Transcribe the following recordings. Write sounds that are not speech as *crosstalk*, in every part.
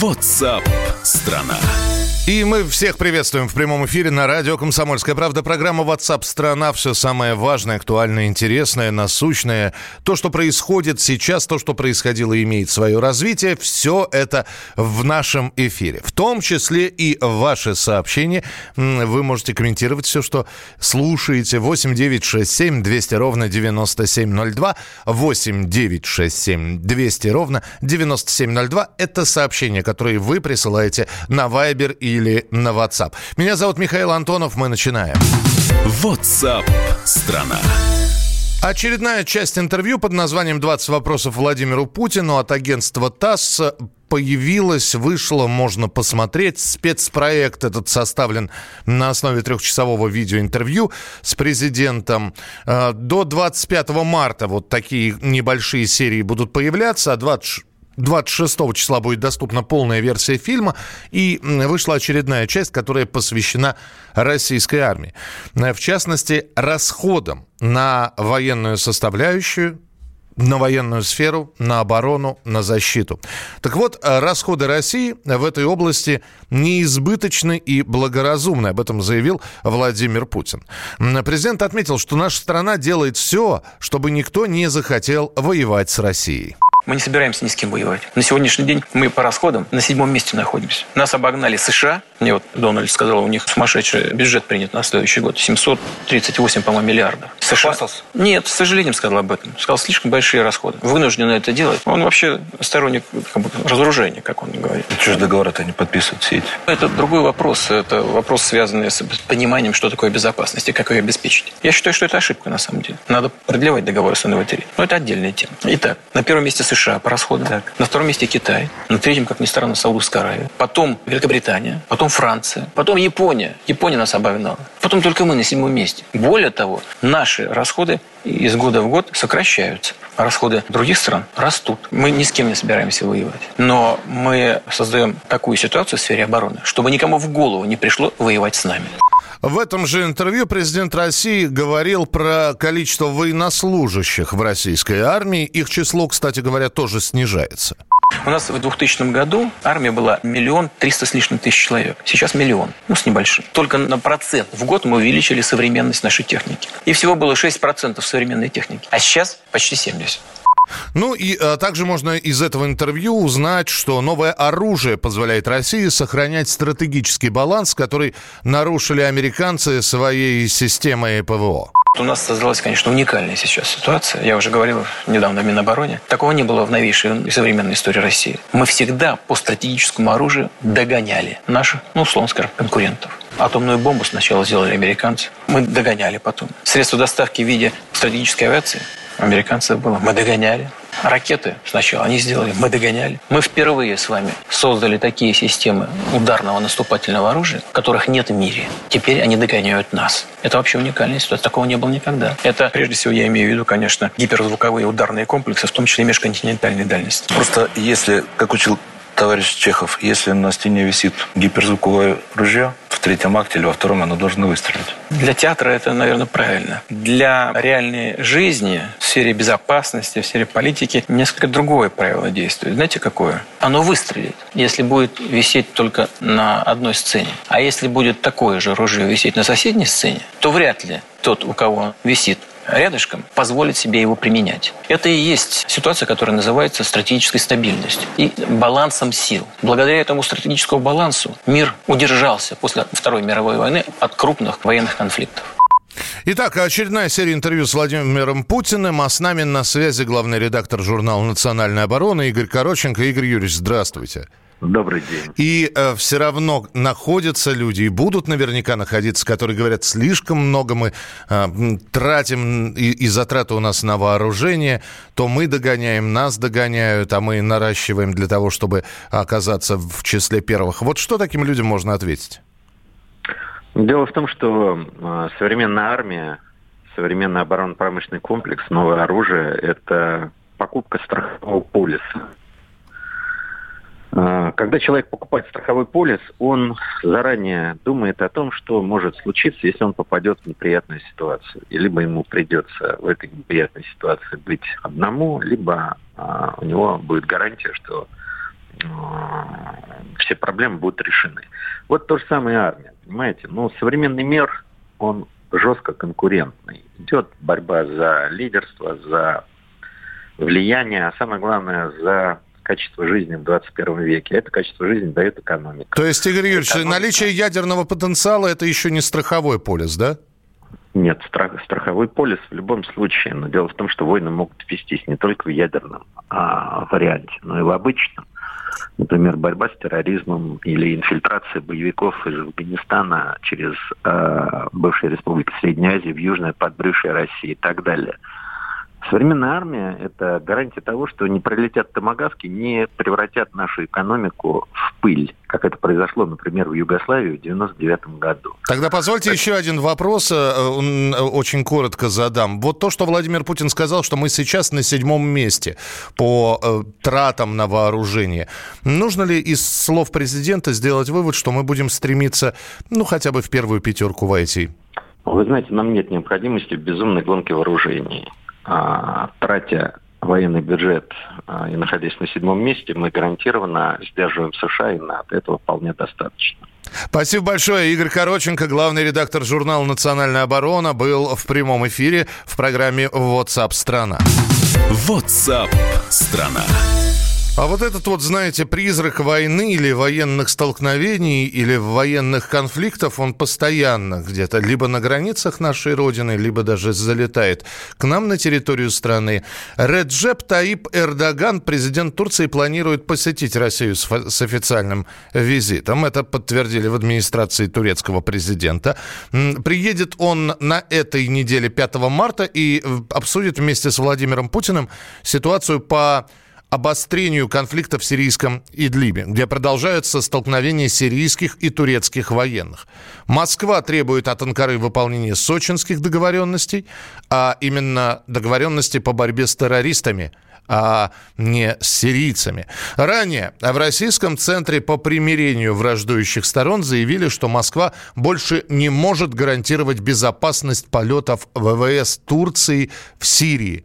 WhatsApp страна. И мы всех приветствуем в прямом эфире на радио «Комсомольская правда». Программа WhatsApp страна». Все самое важное, актуальное, интересное, насущное. То, что происходит сейчас, то, что происходило имеет свое развитие. Все это в нашем эфире. В том числе и ваши сообщения. Вы можете комментировать все, что слушаете. 8 9 6 7 200 ровно 9702. 8 9 6 7 200 ровно 9702. Это сообщения, которые вы присылаете на Viber или на WhatsApp. Меня зовут Михаил Антонов, мы начинаем. WhatsApp страна. Очередная часть интервью под названием «20 вопросов Владимиру Путину» от агентства ТАСС появилась, вышла, можно посмотреть. Спецпроект этот составлен на основе трехчасового видеоинтервью с президентом. Э, до 25 марта вот такие небольшие серии будут появляться, а 20 26 числа будет доступна полная версия фильма, и вышла очередная часть, которая посвящена российской армии. В частности, расходам на военную составляющую, на военную сферу, на оборону, на защиту. Так вот, расходы России в этой области неизбыточны и благоразумны. Об этом заявил Владимир Путин. Президент отметил, что наша страна делает все, чтобы никто не захотел воевать с Россией. Мы не собираемся ни с кем воевать. На сегодняшний день мы по расходам на седьмом месте находимся. Нас обогнали США. Мне вот Дональд сказал, у них сумасшедший бюджет принят на следующий год. 738, по-моему, миллиардов. США... Нет, с сожалением сказал об этом. Сказал, слишком большие расходы. Вынуждены это делать. Он вообще сторонник как бы, разоружения, как он говорит. И что же договоры-то не подписывают все эти? Это другой вопрос. Это вопрос, связанный с пониманием, что такое безопасность и как ее обеспечить. Я считаю, что это ошибка на самом деле. Надо продлевать договоры с НВТ. Но это отдельная тема. Итак, на первом месте США по расходам. Так. На втором месте Китай. На третьем, как ни странно, Саудовская Аравия. Потом Великобритания. Потом Франция. Потом Япония. Япония нас обогнала. Потом только мы на седьмом месте. Более того, наши расходы из года в год сокращаются. Расходы других стран растут. Мы ни с кем не собираемся воевать. Но мы создаем такую ситуацию в сфере обороны, чтобы никому в голову не пришло воевать с нами. В этом же интервью президент России говорил про количество военнослужащих в российской армии. Их число, кстати говоря, тоже снижается. У нас в 2000 году армия была миллион триста с лишним тысяч человек. Сейчас миллион, ну, с небольшим. Только на процент в год мы увеличили современность нашей техники. И всего было 6% современной техники. А сейчас почти 70%. Ну и а, также можно из этого интервью узнать, что новое оружие позволяет России сохранять стратегический баланс, который нарушили американцы своей системой ПВО. У нас создалась, конечно, уникальная сейчас ситуация. Я уже говорил недавно в Минобороне. Такого не было в новейшей и современной истории России. Мы всегда по стратегическому оружию догоняли наших, ну, условно скажем, конкурентов. Атомную бомбу сначала сделали американцы. Мы догоняли потом. Средства доставки в виде стратегической авиации американцев было. Мы догоняли. Ракеты сначала они сделали, мы догоняли. Мы впервые с вами создали такие системы ударного наступательного оружия, которых нет в мире. Теперь они догоняют нас. Это вообще уникальная ситуация. Такого не было никогда. Это, прежде всего, я имею в виду, конечно, гиперзвуковые ударные комплексы, в том числе межконтинентальной дальности. Просто если, как учил товарищ Чехов, если на стене висит гиперзвуковое ружье, в третьем акте или во втором оно должно выстрелить. Для театра это, наверное, правильно. Для реальной жизни в сфере безопасности, в сфере политики несколько другое правило действует. Знаете, какое? Оно выстрелит, если будет висеть только на одной сцене. А если будет такое же ружье висеть на соседней сцене, то вряд ли тот, у кого висит рядышком, позволит себе его применять. Это и есть ситуация, которая называется стратегической стабильностью и балансом сил. Благодаря этому стратегическому балансу мир удержался после Второй мировой войны от крупных военных конфликтов. Итак, очередная серия интервью с Владимиром Путиным, а с нами на связи главный редактор журнала «Национальная оборона» Игорь Короченко. Игорь Юрьевич, здравствуйте. Добрый день. И э, все равно находятся люди, и будут наверняка находиться, которые говорят, слишком много мы э, тратим, и, и затраты у нас на вооружение, то мы догоняем, нас догоняют, а мы наращиваем для того, чтобы оказаться в числе первых. Вот что таким людям можно ответить? Дело в том, что э, современная армия, современный оборонно-промышленный комплекс, новое оружие – это покупка страхового полиса когда человек покупает страховой полис, он заранее думает о том, что может случиться, если он попадет в неприятную ситуацию. Либо ему придется в этой неприятной ситуации быть одному, либо а, у него будет гарантия, что все проблемы будут решены. Вот то же самое армия, понимаете? Ну, современный мир, он жестко конкурентный. Идет борьба за лидерство, за влияние, а самое главное, за качество жизни в 21 веке. Это качество жизни дает экономика. То есть, Игорь Юрьевич, экономика... наличие ядерного потенциала – это еще не страховой полис, да? Нет, страх, страховой полис в любом случае. Но дело в том, что войны могут вестись не только в ядерном а, варианте, но и в обычном. Например, борьба с терроризмом или инфильтрация боевиков из Афганистана через э, бывшие республики Средней Азии в южное подбрюшье России и так далее – Современная армия – это гарантия того, что не пролетят томогавки, не превратят нашу экономику в пыль, как это произошло, например, в Югославии в 1999 году. Тогда позвольте так... еще один вопрос, э, э, очень коротко задам. Вот то, что Владимир Путин сказал, что мы сейчас на седьмом месте по э, тратам на вооружение. Нужно ли из слов президента сделать вывод, что мы будем стремиться, ну, хотя бы в первую пятерку войти? Вы знаете, нам нет необходимости в безумной гонке вооружений тратя военный бюджет а, и находясь на седьмом месте, мы гарантированно сдерживаем США, и на этого вполне достаточно. Спасибо большое. Игорь Короченко, главный редактор журнала «Национальная оборона», был в прямом эфире в программе WhatsApp страна». WhatsApp страна. А вот этот вот, знаете, призрак войны или военных столкновений или военных конфликтов, он постоянно где-то либо на границах нашей Родины, либо даже залетает к нам на территорию страны. Реджеп Таип Эрдоган, президент Турции, планирует посетить Россию с, с официальным визитом. Это подтвердили в администрации турецкого президента. Приедет он на этой неделе 5 марта и э, обсудит вместе с Владимиром Путиным ситуацию по обострению конфликта в сирийском Идлибе, где продолжаются столкновения сирийских и турецких военных. Москва требует от Анкары выполнения сочинских договоренностей, а именно договоренности по борьбе с террористами – а не с сирийцами. Ранее в Российском центре по примирению враждующих сторон заявили, что Москва больше не может гарантировать безопасность полетов ВВС Турции в Сирии.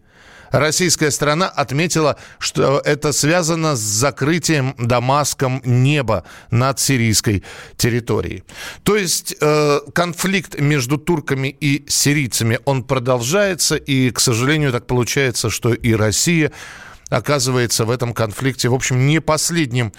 Российская сторона отметила, что это связано с закрытием Дамаском неба над сирийской территорией. То есть э, конфликт между турками и сирийцами, он продолжается, и, к сожалению, так получается, что и Россия оказывается в этом конфликте, в общем, не последним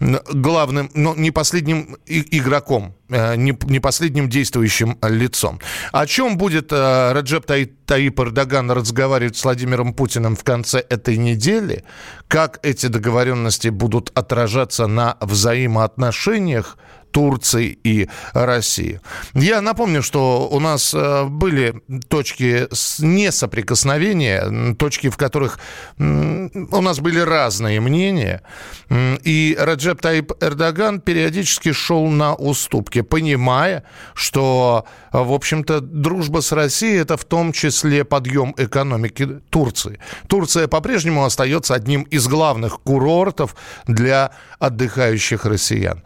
главным, но не последним игроком, не, не последним действующим лицом. О чем будет э, Раджеп Таип Эрдоган разговаривать с Владимиром Путиным в конце этой недели? Как эти договоренности будут отражаться на взаимоотношениях Турции и России. Я напомню, что у нас э, были точки несоприкосновения, точки, в которых у нас были разные мнения. И Раджеп Таип Эрдоган периодически шел на уступки, понимая, что, в общем-то, дружба с Россией – это в том числе подъем экономики Турции. Турция по-прежнему остается одним из главных курортов для отдыхающих россиян.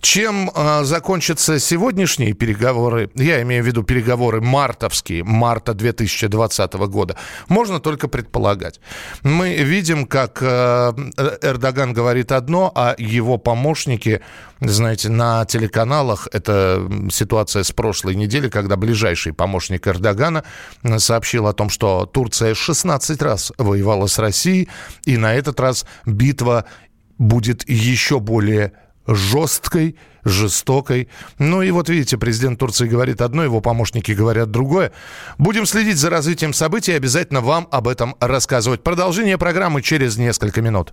Чем э, закончатся сегодняшние переговоры, я имею в виду переговоры мартовские, марта 2020 года, можно только предполагать. Мы видим, как э, Эрдоган говорит одно, а его помощники, знаете, на телеканалах, это ситуация с прошлой недели, когда ближайший помощник Эрдогана сообщил о том, что Турция 16 раз воевала с Россией, и на этот раз битва будет еще более жесткой, жестокой. Ну и вот видите, президент Турции говорит одно, его помощники говорят другое. Будем следить за развитием событий и обязательно вам об этом рассказывать. Продолжение программы через несколько минут.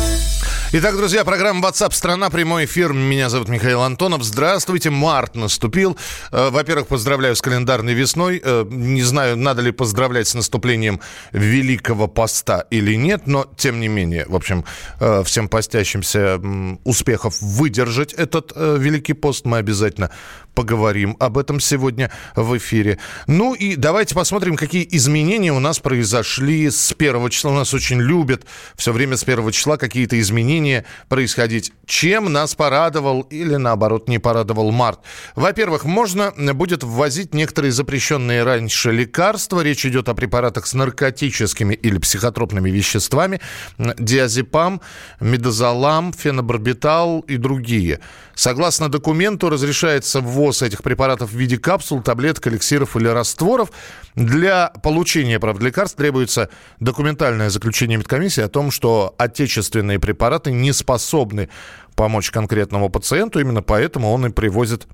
Итак, друзья, программа WhatsApp страна прямой эфир. Меня зовут Михаил Антонов. Здравствуйте, март наступил. Э, во-первых, поздравляю с календарной весной. Э, не знаю, надо ли поздравлять с наступлением Великого Поста или нет, но тем не менее, в общем, э, всем постящимся успехов выдержать этот Великий Пост мы обязательно поговорим об этом сегодня в эфире. Ну и давайте посмотрим, какие изменения у нас произошли с первого числа. У нас очень любят все время с первого числа какие-то изменения происходить. Чем нас порадовал или наоборот не порадовал март? Во-первых, можно будет ввозить некоторые запрещенные раньше лекарства. Речь идет о препаратах с наркотическими или психотропными веществами. Диазепам, медозолам, фенобарбитал и другие. Согласно документу, разрешается ввоз этих препаратов в виде капсул, таблеток, эликсиров или растворов. Для получения, правда, лекарств требуется документальное заключение медкомиссии о том, что отечественные препараты не способны помочь конкретному пациенту. Именно поэтому он и привозит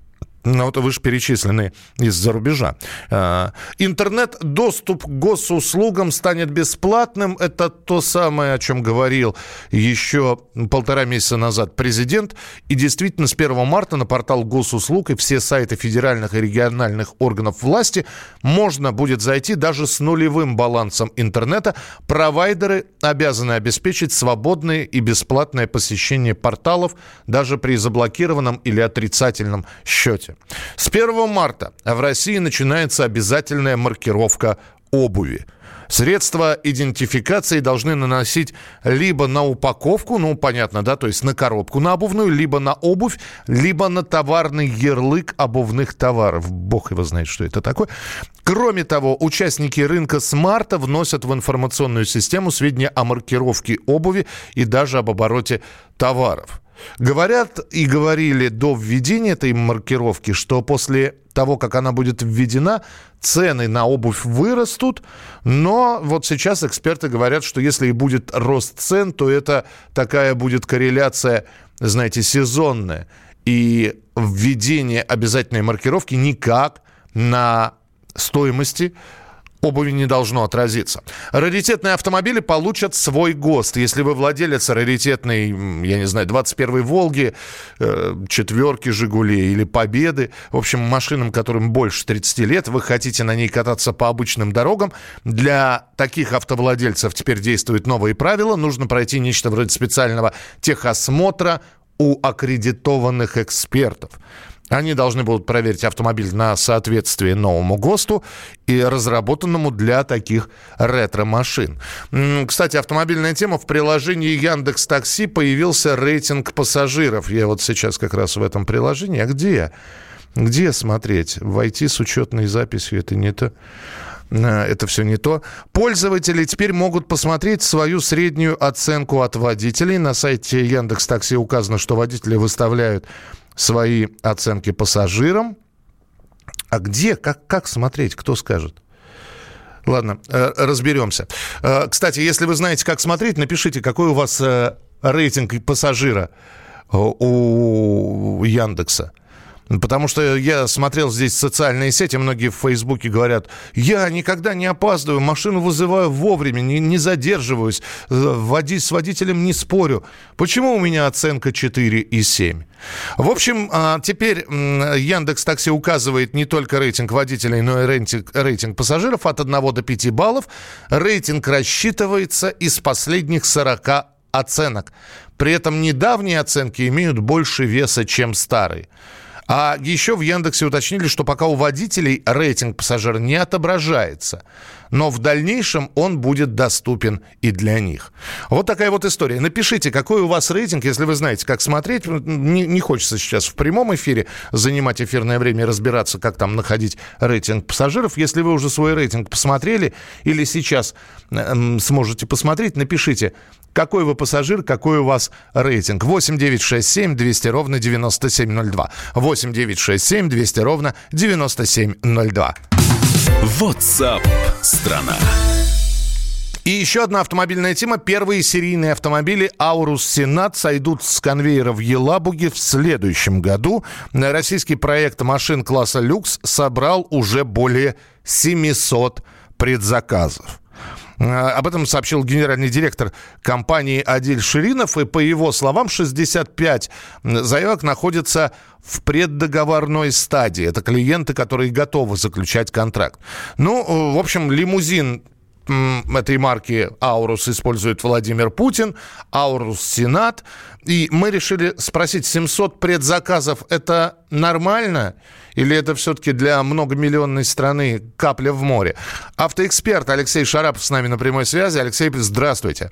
ну, вот вышеперечисленные из-за рубежа. А, интернет-доступ к госуслугам станет бесплатным. Это то самое, о чем говорил еще полтора месяца назад президент. И действительно, с 1 марта на портал госуслуг и все сайты федеральных и региональных органов власти можно будет зайти даже с нулевым балансом интернета. Провайдеры обязаны обеспечить свободное и бесплатное посещение порталов даже при заблокированном или отрицательном счете. С 1 марта в России начинается обязательная маркировка обуви. Средства идентификации должны наносить либо на упаковку, ну, понятно, да, то есть на коробку на обувную, либо на обувь, либо на товарный ярлык обувных товаров. Бог его знает, что это такое. Кроме того, участники рынка с марта вносят в информационную систему сведения о маркировке обуви и даже об обороте товаров. Говорят и говорили до введения этой маркировки, что после того, как она будет введена, цены на обувь вырастут, но вот сейчас эксперты говорят, что если и будет рост цен, то это такая будет корреляция, знаете, сезонная. И введение обязательной маркировки никак на стоимости обуви не должно отразиться. Раритетные автомобили получат свой ГОСТ. Если вы владелец раритетной, я не знаю, 21-й «Волги», э, четверки «Жигули» или «Победы», в общем, машинам, которым больше 30 лет, вы хотите на ней кататься по обычным дорогам, для таких автовладельцев теперь действуют новые правила. Нужно пройти нечто вроде специального техосмотра у аккредитованных экспертов. Они должны будут проверить автомобиль на соответствие новому ГОСТу и разработанному для таких ретро-машин. Кстати, автомобильная тема. В приложении Яндекс Такси появился рейтинг пассажиров. Я вот сейчас как раз в этом приложении. А где? Где смотреть? Войти с учетной записью это не то э, это все не то. Пользователи теперь могут посмотреть свою среднюю оценку от водителей. На сайте Яндекс Такси указано, что водители выставляют свои оценки пассажирам. А где, как, как смотреть, кто скажет? Ладно, э, разберемся. Э, кстати, если вы знаете, как смотреть, напишите, какой у вас э, рейтинг пассажира у Яндекса. Потому что я смотрел здесь социальные сети, многие в Фейсбуке говорят, я никогда не опаздываю, машину вызываю вовремя, не, не задерживаюсь, води, с водителем не спорю. Почему у меня оценка 4 и 7? В общем, а, теперь Яндекс Такси указывает не только рейтинг водителей, но и рейтинг, рейтинг пассажиров от 1 до 5 баллов. Рейтинг рассчитывается из последних 40 оценок. При этом недавние оценки имеют больше веса, чем старые. А еще в Яндексе уточнили, что пока у водителей рейтинг пассажира не отображается, но в дальнейшем он будет доступен и для них. Вот такая вот история. Напишите, какой у вас рейтинг, если вы знаете, как смотреть. Не, не хочется сейчас в прямом эфире занимать эфирное время и разбираться, как там находить рейтинг пассажиров. Если вы уже свой рейтинг посмотрели или сейчас э, сможете посмотреть, напишите, какой вы пассажир, какой у вас рейтинг. 8 9 6 7 200 ровно 9702. 8 9 6 7 200 ровно 9702. WhatsApp страна. И еще одна автомобильная тема. Первые серийные автомобили Аурус Сенат сойдут с конвейера в Елабуге в следующем году. Российский проект машин класса люкс собрал уже более 700 предзаказов. Об этом сообщил генеральный директор компании Адиль Ширинов. И по его словам, 65 заявок находятся в преддоговорной стадии. Это клиенты, которые готовы заключать контракт. Ну, в общем, лимузин этой марки Аурус использует Владимир Путин, Аурус Сенат. И мы решили спросить, 700 предзаказов – это нормально? Или это все-таки для многомиллионной страны капля в море? Автоэксперт Алексей Шарапов с нами на прямой связи. Алексей, здравствуйте.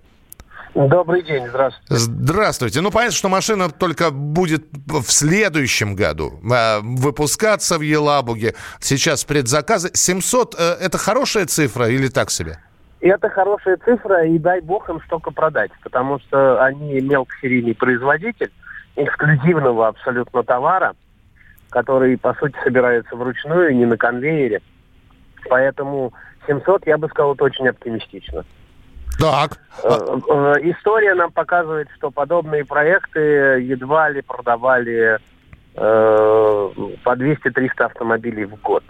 Добрый день, здравствуйте. Здравствуйте. Ну, понятно, что машина только будет в следующем году э, выпускаться в Елабуге. Сейчас предзаказы. 700 э, – это хорошая цифра или так себе? Это хорошая цифра, и дай бог им столько продать, потому что они мелкосерийный производитель эксклюзивного абсолютно товара, который, по сути, собирается вручную, не на конвейере. Поэтому 700, я бы сказал, это очень оптимистично. Так. Э, э, история нам показывает, что подобные проекты едва ли продавали э, по 200-300 автомобилей в год.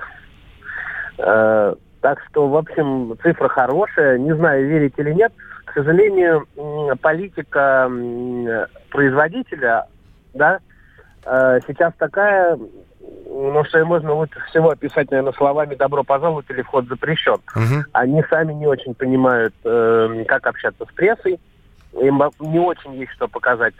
Так что, в общем, цифра хорошая. Не знаю, верить или нет. К сожалению, политика производителя, да, сейчас такая, ну, что можно лучше всего описать, наверное, словами «добро пожаловать» или «вход запрещен». Угу. Они сами не очень понимают, э, как общаться с прессой, им не очень есть что показать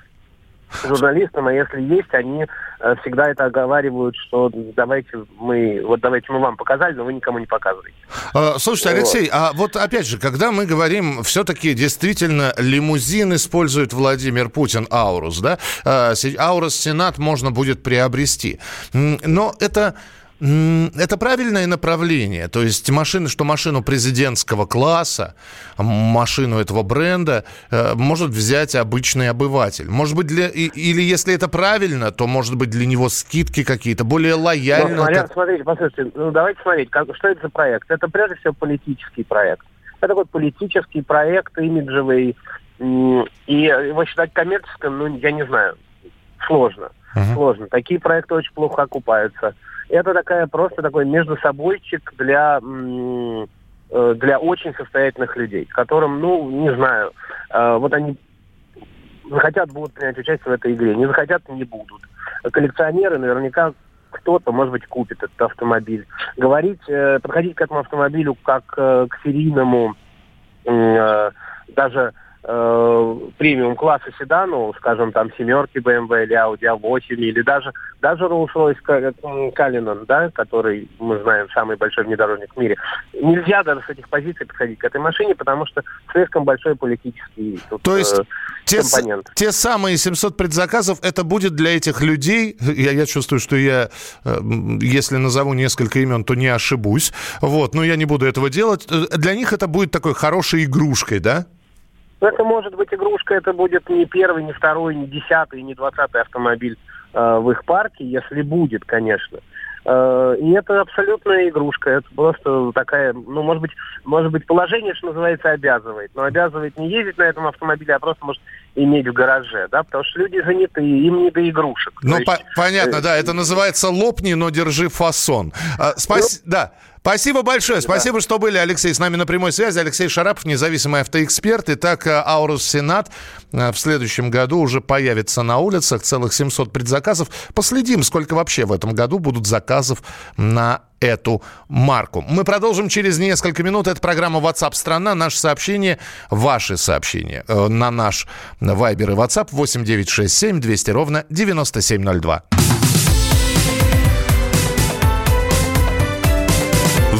журналистам, а если есть, они э, всегда это оговаривают, что давайте мы, вот давайте мы вам показали, но вы никому не показываете. А, слушайте, Алексей, вот. а вот опять же, когда мы говорим, все-таки действительно лимузин использует Владимир Путин, Аурус, да? А, Аурус Сенат можно будет приобрести. Но это это правильное направление. То есть машины, что машину президентского класса, машину этого бренда э, может взять обычный обыватель. Может быть, для, или если это правильно, то может быть для него скидки какие-то, более лояльные. Ну, смотря, как... Смотрите, послушайте, ну давайте смотреть, как, что это за проект. Это прежде всего политический проект. Это такой политический проект, имиджевый. И его считать коммерческим, ну, я не знаю, сложно. Uh-huh. Сложно. Такие проекты очень плохо окупаются. Это такая просто такой между собойчик для э, для очень состоятельных людей, которым, ну, не знаю, э, вот они захотят, будут принять участие в этой игре, не захотят, не будут. Коллекционеры наверняка кто-то, может быть, купит этот автомобиль. Говорить, э, подходить к этому автомобилю как к серийному, даже э, премиум-класса седану, скажем, там семерки BMW или Audi A8, или даже, даже Rolls-Royce Cullinan, да, который, мы знаем, самый большой внедорожник в мире. Нельзя даже с этих позиций подходить к этой машине, потому что слишком большой политический тут, То есть э, те, компонент. те самые 700 предзаказов, это будет для этих людей, я, я чувствую, что я, э, если назову несколько имен, то не ошибусь, вот, но я не буду этого делать. Э, для них это будет такой хорошей игрушкой, да? Это может быть игрушка, это будет не первый, не второй, не десятый, не двадцатый автомобиль э, в их парке, если будет, конечно. Э, и это абсолютная игрушка. Это просто такая, ну, может быть, может быть, положение, что называется, обязывает. Но обязывает не ездить на этом автомобиле, а просто может иметь в гараже, да, потому что люди заняты, им не до игрушек. Ну, есть, по- понятно, э- да, это называется лопни, но держи фасон. А, спас... ну, да. Спасибо большое. Спасибо, да. что были, Алексей, с нами на прямой связи. Алексей Шарапов, независимый автоэксперт. Итак, э, Аурус Сенат э, в следующем году уже появится на улицах. Целых 700 предзаказов. Последим, сколько вообще в этом году будут заказов на эту марку. Мы продолжим через несколько минут. Это программа WhatsApp страна. Наше сообщение, ваши сообщения э, на наш Вайбер и WhatsApp 8967 200 ровно 9702.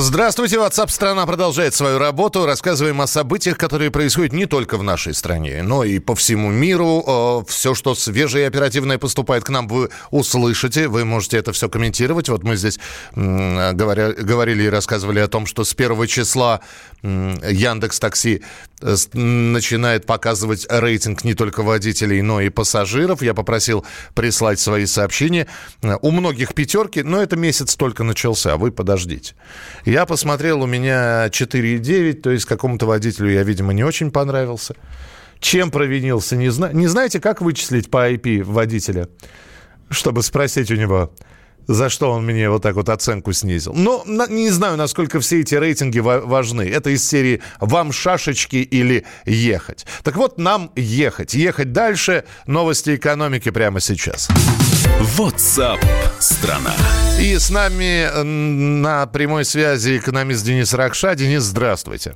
Здравствуйте, WhatsApp страна продолжает свою работу. Рассказываем о событиях, которые происходят не только в нашей стране, но и по всему миру. Все, что свежее и оперативное поступает к нам, вы услышите. Вы можете это все комментировать. Вот мы здесь говоря, говорили и рассказывали о том, что с первого числа Яндекс Такси э, начинает показывать рейтинг не только водителей, но и пассажиров. Я попросил прислать свои сообщения. У многих пятерки, но это месяц только начался, а вы подождите. Я посмотрел, у меня 4,9, то есть какому-то водителю я, видимо, не очень понравился. Чем провинился, не знаю. Не знаете, как вычислить по IP водителя? Чтобы спросить у него, за что он мне вот так вот оценку снизил. Но не знаю, насколько все эти рейтинги важны. Это из серии «Вам шашечки или ехать?». Так вот, нам ехать. Ехать дальше. Новости экономики прямо сейчас. WhatsApp страна. И с нами на прямой связи экономист Денис Ракша. Денис, здравствуйте.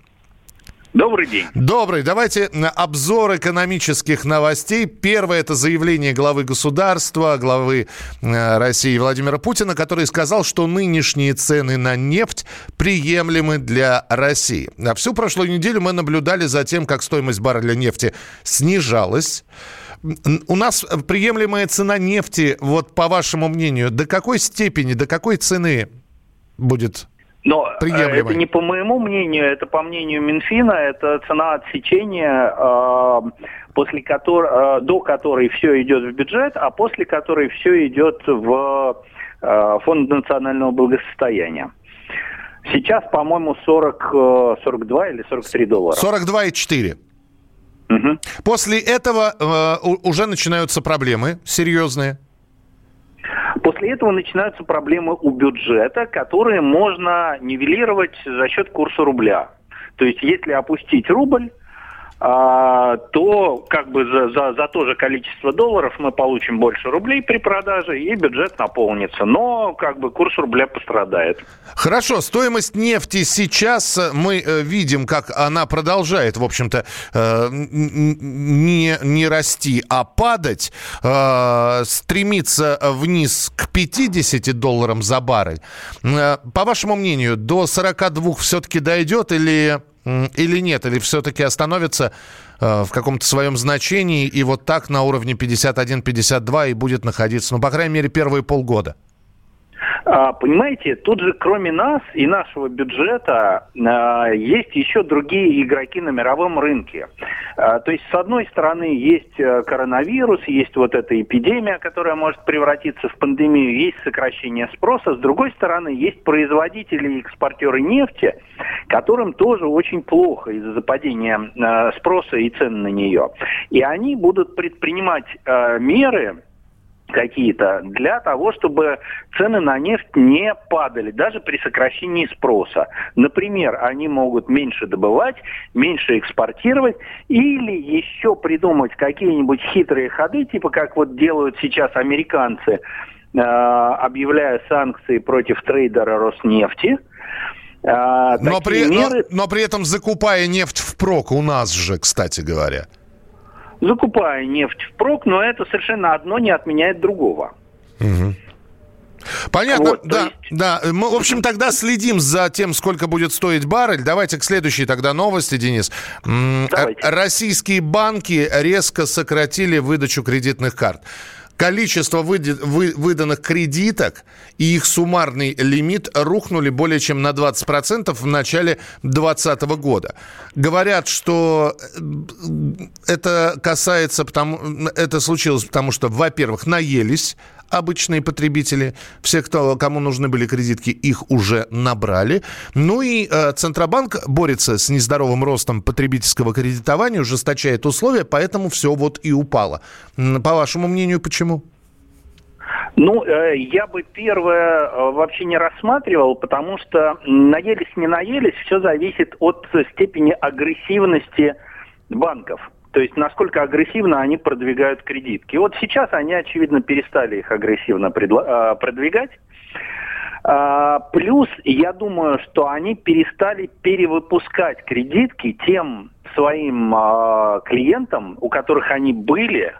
Добрый день. Добрый. Давайте обзор экономических новостей. Первое – это заявление главы государства, главы России Владимира Путина, который сказал, что нынешние цены на нефть приемлемы для России. А всю прошлую неделю мы наблюдали за тем, как стоимость барреля нефти снижалась. У нас приемлемая цена нефти, вот по вашему мнению, до какой степени, до какой цены будет но э, это не по моему мнению, это по мнению Минфина, это цена отсечения, э, после которой, э, до которой все идет в бюджет, а после которой все идет в Фонд национального благосостояния. Сейчас, по-моему, 40, 42 или 43 доллара. 42,4. Угу. После этого э, уже начинаются проблемы серьезные. После этого начинаются проблемы у бюджета, которые можно нивелировать за счет курса рубля. То есть если опустить рубль, то как бы за, за, за то же количество долларов мы получим больше рублей при продаже, и бюджет наполнится. Но как бы курс рубля пострадает. Хорошо, стоимость нефти сейчас э, мы э, видим, как она продолжает, в общем-то, э, не, не расти, а падать, стремиться вниз к 50 долларам за баррель. По вашему мнению, до 42 все-таки дойдет или или нет? Или все-таки остановится э, в каком-то своем значении и вот так на уровне 51-52 и будет находиться, ну, по крайней мере, первые полгода? А, понимаете, тут же кроме нас и нашего бюджета а, есть еще другие игроки на мировом рынке. А, то есть, с одной стороны, есть э, коронавирус, есть вот эта эпидемия, которая может превратиться в пандемию, есть сокращение спроса. С другой стороны, есть производители и экспортеры нефти, которым тоже очень плохо из-за падения спроса и цен на нее. И они будут предпринимать меры, какие-то для того, чтобы цены на нефть не падали, даже при сокращении спроса. Например, они могут меньше добывать, меньше экспортировать или еще придумать какие-нибудь хитрые ходы, типа как вот делают сейчас американцы, э, объявляя санкции против трейдера Роснефти. Э, но, при, меры... но, но при этом закупая нефть впрок у нас же, кстати говоря закупая нефть впрок, но это совершенно одно не отменяет другого. Угу. Понятно, вот, да, есть... да. Мы, в общем, тогда следим за тем, сколько будет стоить баррель. Давайте к следующей тогда новости, Денис. Давайте. Российские банки резко сократили выдачу кредитных карт количество выданных кредиток и их суммарный лимит рухнули более чем на 20% в начале 2020 года. Говорят, что э, это касается, потому, это случилось потому, что, во-первых, наелись обычные потребители, все, кто, кому нужны были кредитки, их уже набрали. Ну и э, Центробанк борется с нездоровым ростом потребительского кредитования, ужесточает условия, поэтому все вот и упало. По вашему мнению, почему? Ну, э, я бы первое э, вообще не рассматривал, потому что наелись, не наелись, все зависит от степени агрессивности банков. То есть насколько агрессивно они продвигают кредитки. Вот сейчас они, очевидно, перестали их агрессивно э, продвигать. А, плюс, я думаю, что они перестали перевыпускать кредитки тем своим а, клиентам, у которых они были,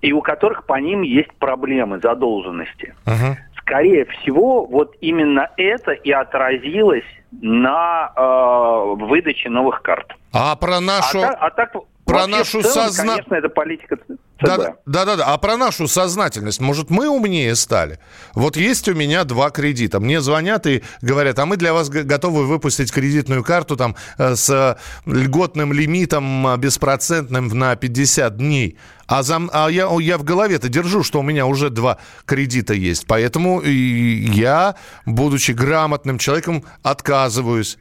и у которых по ним есть проблемы задолженности. Uh-huh скорее всего, вот именно это и отразилось на э, выдаче новых карт. А про нашу... А а так про нашу сознательность... Конечно, это политика ЦБ. Да, да, да, да. А про нашу сознательность, может, мы умнее стали? Вот есть у меня два кредита. Мне звонят и говорят, а мы для вас готовы выпустить кредитную карту там э, с льготным лимитом э, беспроцентным на 50 дней. А, за, а я, я в голове-то держу, что у меня уже два кредита есть. Поэтому я, будучи грамотным человеком, отказываюсь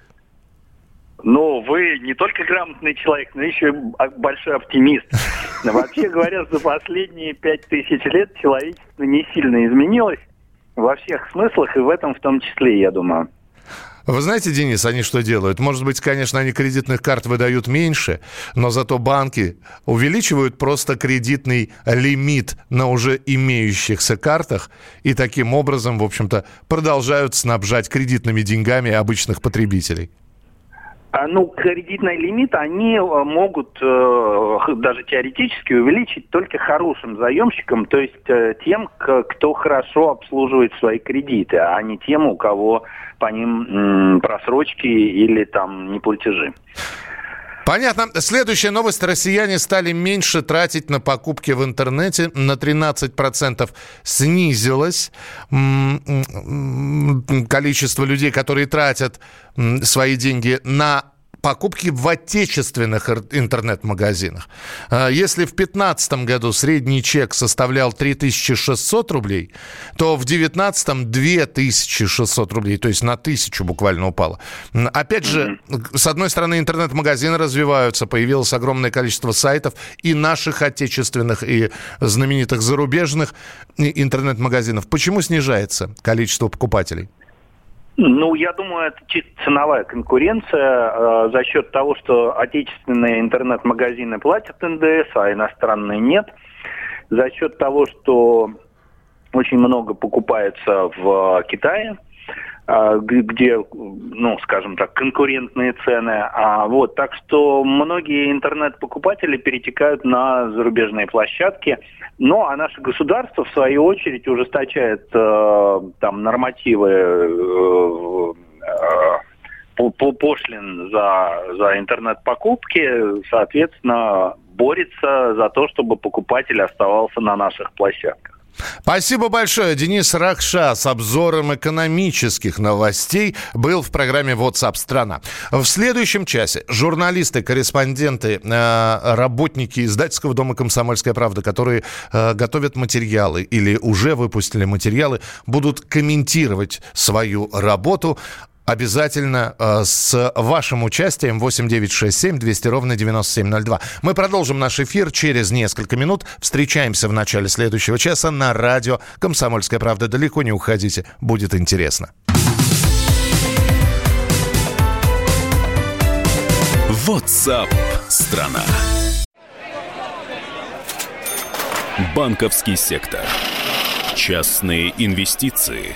но вы не только грамотный человек, но еще и большой оптимист. *laughs* Вообще говоря, за последние пять тысяч лет человечество не сильно изменилось во всех смыслах, и в этом в том числе, я думаю. Вы знаете, Денис, они что делают? Может быть, конечно, они кредитных карт выдают меньше, но зато банки увеличивают просто кредитный лимит на уже имеющихся картах и таким образом, в общем-то, продолжают снабжать кредитными деньгами обычных потребителей. А, ну, кредитный лимит они э, могут э, даже теоретически увеличить только хорошим заемщикам, то есть э, тем, кто хорошо обслуживает свои кредиты, а не тем, у кого по ним просрочки или там неплатежи. Понятно. Следующая новость. Россияне стали меньше тратить на покупки в интернете. На 13% снизилось количество людей, которые тратят свои деньги на покупки в отечественных интернет-магазинах. А, если в 2015 году средний чек составлял 3600 рублей, то в 2019 2600 рублей, то есть на тысячу буквально упало. Опять же, с одной стороны, интернет-магазины развиваются, появилось огромное количество сайтов и наших отечественных, и знаменитых зарубежных интернет-магазинов. Почему снижается количество покупателей? Ну, я думаю, это чисто ценовая конкуренция э, за счет того, что отечественные интернет-магазины платят НДС, а иностранные нет. За счет того, что очень много покупается в Китае, где, ну, скажем так, конкурентные цены. А, вот, так что многие интернет-покупатели перетекают на зарубежные площадки – ну, а наше государство, в свою очередь, ужесточает э, там нормативы э, э, по пошлин за, за интернет-покупки, соответственно, борется за то, чтобы покупатель оставался на наших площадках. Спасибо большое. Денис Ракша с обзором экономических новостей был в программе WhatsApp страна. В следующем часе журналисты, корреспонденты, э, работники издательского дома «Комсомольская правда», которые э, готовят материалы или уже выпустили материалы, будут комментировать свою работу обязательно э, с вашим участием 8967 200 ровно 9702. Мы продолжим наш эфир через несколько минут. Встречаемся в начале следующего часа на радио «Комсомольская правда». Далеко не уходите, будет интересно. WhatsApp страна. Банковский сектор. Частные инвестиции.